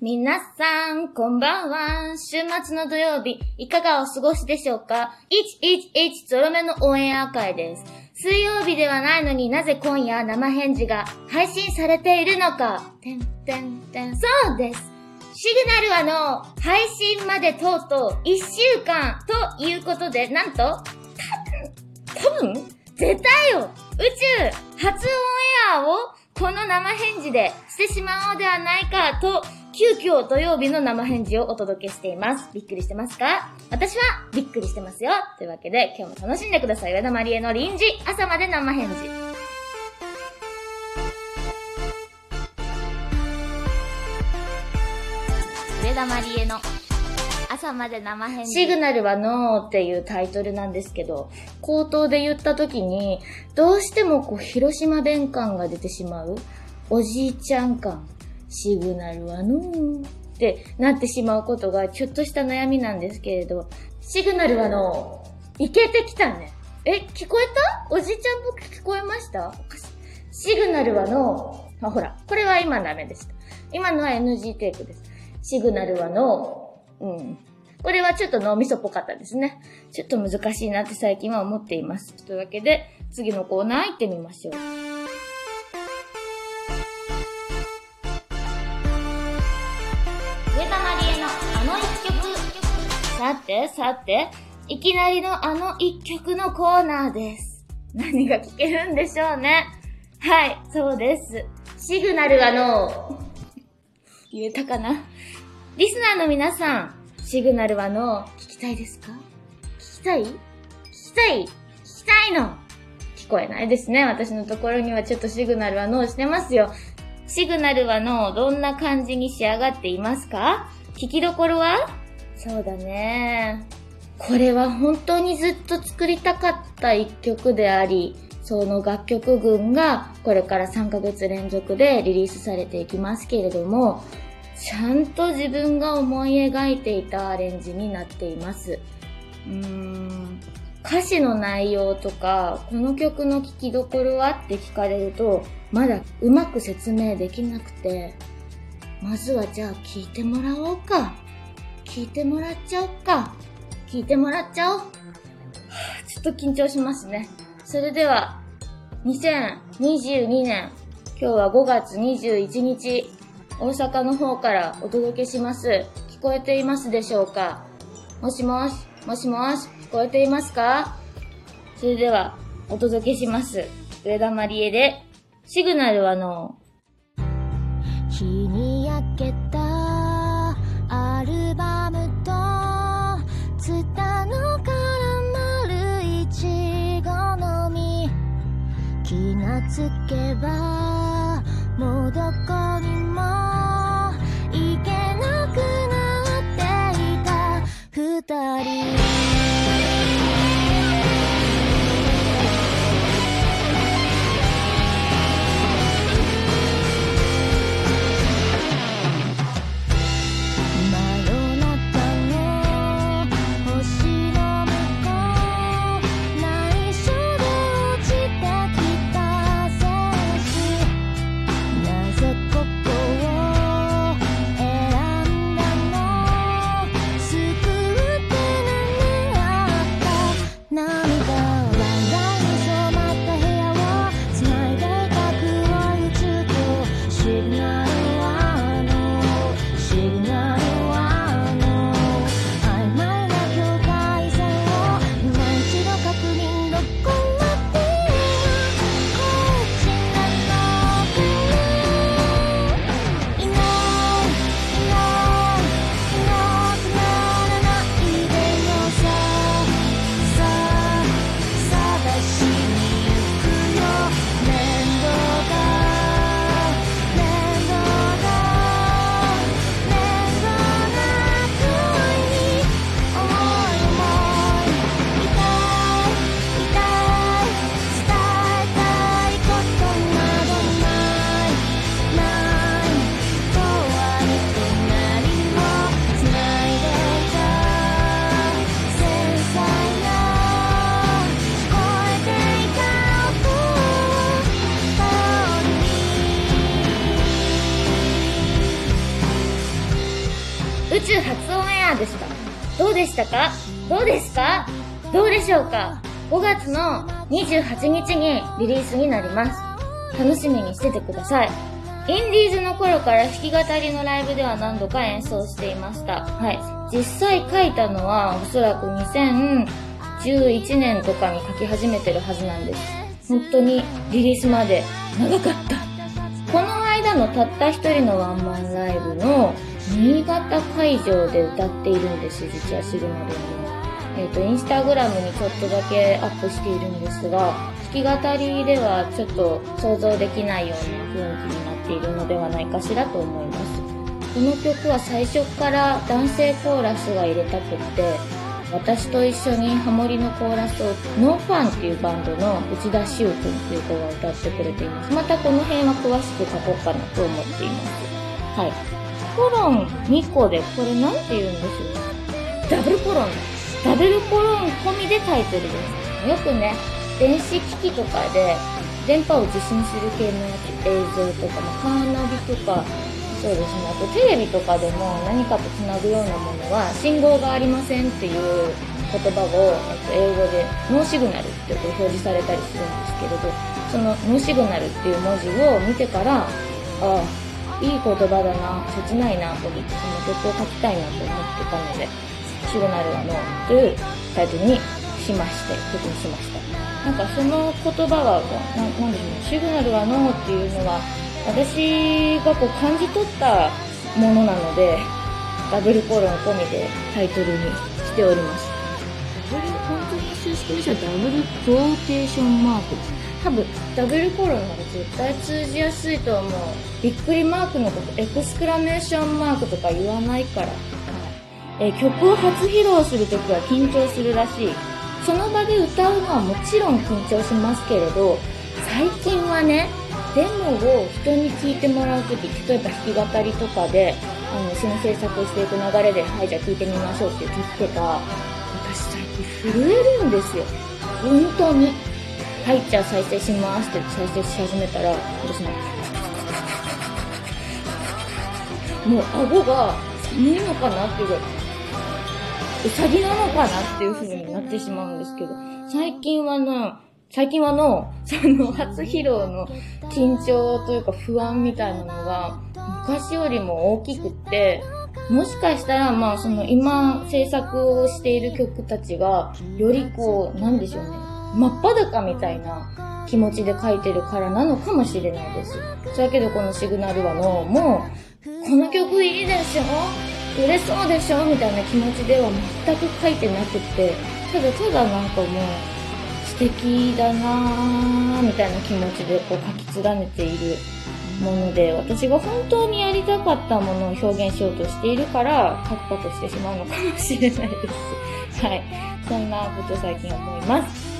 皆さん、こんばんは。週末の土曜日、いかがお過ごしでしょうか ?111 ゾロ目のオンエア会です。水曜日ではないのになぜ今夜生返事が配信されているのか。てんてんてん。そうです。シグナルはの配信までとうとう1週間ということで、なんと、多分、多分絶対よ宇宙初オンエアをこの生返事でしてしまおうではないかと、急遽土曜日の生返事をお届けしています。びっくりしてますか？私はびっくりしてますよ。というわけで、今日も楽しんでください。上田まりえの臨時朝まで生返事。上田まりえの朝まで生返事。シグナルはノーっていうタイトルなんですけど、口頭で言った時に、どうしてもこう、広島弁感が出てしまう。おじいちゃん感。シグナルはノーってなってしまうことがちょっとした悩みなんですけれど、シグナルはノー。いけてきたね。え、聞こえた？おじいちゃん僕聞こえました？おかしいシグナルはノー。あ、ほら。これは今ダメでした。今のは NG テイクです。シグナルはノー。うん。これはちょっと脳みそっぽかったですね。ちょっと難しいなって最近は思っています。というわけで、次のコーナー行ってみましょう。上田まりえのあの一曲。さて、さて、いきなりのあの一曲のコーナーです。何が聞けるんでしょうね。はい、そうです。シグナルがの、言えたかなリスナーの皆さん、シグナルはの、聞きたいですか？聞きたい？聞きたい？聞きたいの聞こえないですね。私のところにはちょっとシグナルはノーしてますよ。シグナルはの、どんな感じに仕上がっていますか？聞きどころは？そうだね。これは本当にずっと作りたかった一曲であり、その楽曲群がこれから3ヶ月連続でリリースされていきますけれども、ちゃんと自分が思い描いていたアレンジになっています。うーん歌詞の内容とか、この曲の聴きどころは？って聞かれると、まだうまく説明できなくて、まずはじゃあ聴いてもらおうか。聴いてもらっちゃおうか。聴いてもらっちゃおう。はあちょっと緊張しますね。それでは、2022年、今日は5月21日、大阪の方からお届けします。聞こえていますでしょうか？もしもし、もしもし、聞こえていますか？それでは、お届けします。上田まりえで、シグナルはの、初オンエアでした。どうでしたか？どうですか？どうでしょうか ?5 月の28日にリリースになります。楽しみにしててください。インディーズの頃から弾き語りのライブでは何度か演奏していました。はい。実際書いたのはおそらく2011年とかに書き始めてるはずなんです。本当にリリースまで長かった。この間のたった一人のワンマンライブの新潟会場で歌っているんです、実はシグナルに。えっ、と、インスタグラムにちょっとだけアップしているんですが、弾き語りではちょっと想像できないような雰囲気になっているのではないかしらと思います。この曲は最初から男性コーラスが入れたくって、私と一緒にハモリのコーラスをノーファンっていうバンドの内田修君っていう子が歌ってくれています。またこの辺は詳しく書こうかなと思っています。はい。コロン2個で、これなんて言うんでしょうダブルコロン。ダブルコロン込みでタイトルです。よくね、電子機器とかで電波を受信する系のやつ映像とか、ま、カーナビとか、そうですね、あとテレビとかでも何かとつなぐようなものは信号がありませんっていう言葉を、えっと、英語でノーシグナルってこう表示されたりするんですけれど、そのノーシグナルっていう文字を見てから、ああ、いい言葉だな、切ないなと思って、その曲を書きたいなと思ってたので、シグナルはノーというタイトルにしまして、曲にしました。なんかその言葉がこう、ななんでしょうね、シグナルはノーっていうのは、私がこう感じ取ったものなので、ダブルコロン込みでタイトルにしております。ダブル、本当に正式にしたらダブルクォーテーションマーク多分、ダブルコロンなら絶対通じやすいと思う。びっくりマークのこと、エクスクラメーションマークとか言わないから。はいえー曲を初披露するときは緊張するらしい。その場で歌うのはもちろん緊張しますけれど、最近はね、デモを人に聞いてもらうとき、例えば弾き語りとかで、あの、一緒に制作していく流れで、はい、じゃあ聞いてみましょうって言ってた、私最近震えるんですよ。本当に。はい、じゃあ再生しますって再生し始めたら、私ね、もう顎が寒いのかなっていうぐらい、うさぎなのかなっていう風になってしまうんですけど、最近はな、最近はの、その初披露の緊張というか不安みたいなのが昔よりも大きくって、もしかしたらまあその今制作をしている曲たちがよりこう、なんでしょうね、真っ裸みたいな気持ちで書いてるからなのかもしれないです。だけどこのシグナルはの、もう、この曲いいでしょ売れそうでしょみたいな気持ちでは全く書いてなくって、ただただなんかもう、素敵だなぁ、みたいな気持ちでこう書き連ねているもので、私が本当にやりたかったものを表現しようとしているから、書くことしてしまうのかもしれないです。はい。そんなこと最近思います。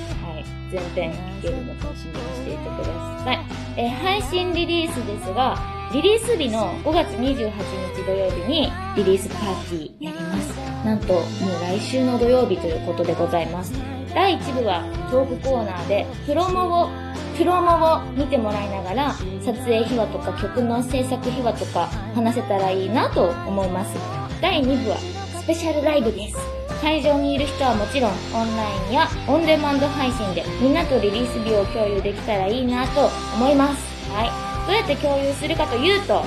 はい。全編聞けるの楽しみにしていてください。え配信リリースですが、リリース日の5月28日土曜日にリリースパーティーやります。なんと、もう来週の土曜日ということでございます。第1部はトークコーナーで、プロモを、プロモを見てもらいながら、撮影秘話とか曲の制作秘話とか話せたらいいなと思います。第2部はスペシャルライブです。会場にいる人はもちろんオンラインやオンデマンド配信でみんなとリリース日を共有できたらいいなと思います。はい。どうやって共有するかというと、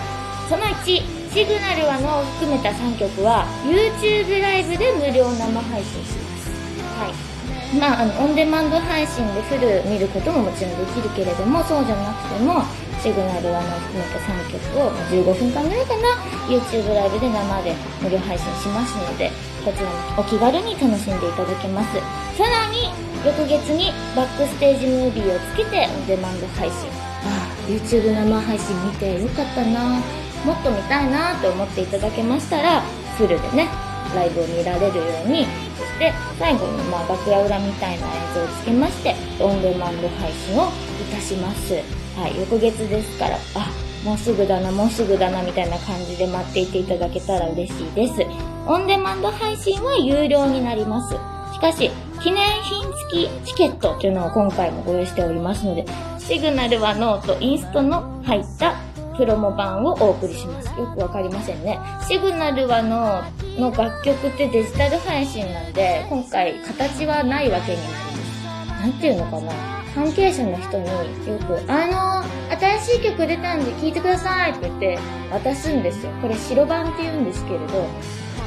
その1、シグナルはのを含めた3曲は YouTube ライブで無料生配信します。はい。まあ、あの、オンデマンド配信でフル見ることももちろんできるけれども、そうじゃなくても、シグナルはのを含めた3曲を15分間ぐらいかな、YouTube ライブで生で無料配信しますので、こちらもお気軽に楽しんでいただけます。さらに、翌月にバックステージムービーをつけてオンデマンド配信。ああ、YouTube 生配信見てよかったなもっと見たいなと思っていただけましたら、フルでね、ライブを見られるように、そして最後にまあ楽屋裏みたいな映像をつけまして、オンデマンド配信をいたします。はい、翌月ですから、あ、もうすぐだな、もうすぐだな、みたいな感じで待っていていただけたら嬉しいです。オンデマンド配信は有料になります。しかし、記念品付きチケットというのを今回もご用意しておりますので、シグナルはノーと、インストの入ったプロモ版をお送りします。よくわかりませんね。シグナルはの、の楽曲ってデジタル配信なんで、今回形はないわけになります。なんていうのかな。関係者の人によく、あの、新しい曲出たんで聴いてくださいって言って渡すんですよ。これ白版って言うんですけれど、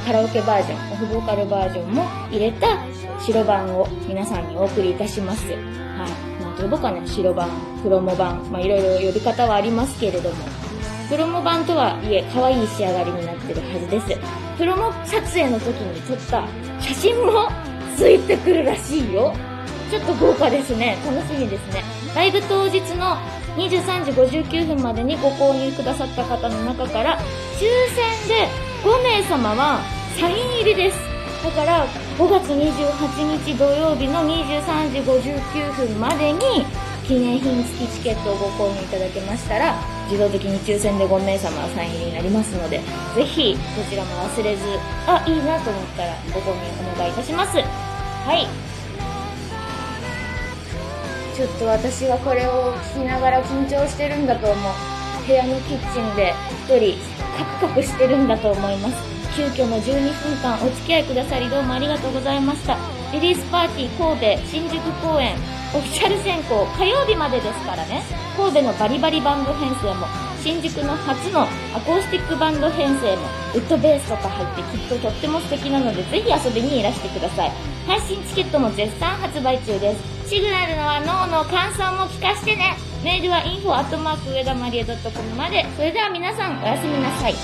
カラオケバージョン、オフボーカルバージョンも入れた白版を皆さんにお送りいたします。はい。なんと呼ぼうかね、白版、プロモ版、まあいろいろ呼び方はありますけれども、プロモ版とはいえ、可愛い仕上がりになってるはずです。プロモ撮影の時に撮った写真もついてくるらしいよ。ちょっと豪華ですね。楽しみですね。ライブ当日の23時59分までにご購入くださった方の中から、抽選で5名様はサイン入りです。だから、5月28日土曜日の23時59分までに、記念品付きチケットをご購入いただけましたら、自動的に抽選で5名様はサイン入りになりますので、ぜひ、こちらも忘れず、あ、いいなと思ったらご購入お願いいたします。はい。ちょっと私はこれを聞きながら緊張してるんだと思う。部屋のキッチンで1人カクカクしてるんだと思います。急遽の12分間お付き合いくださりどうもありがとうございました。リリースパーティー神戸新宿公演オフィシャル選考火曜日までですからね。神戸のバリバリバンド編成も新宿の初のアコースティックバンド編成もウッドベースとか入ってきっととっても素敵なのでぜひ遊びにいらしてください。配信チケットも絶賛発売中です。シグナルのは脳の感想も聞かしてね。メールは info アットマーク上田まりえ .com まで。それでは皆さんおやすみなさい。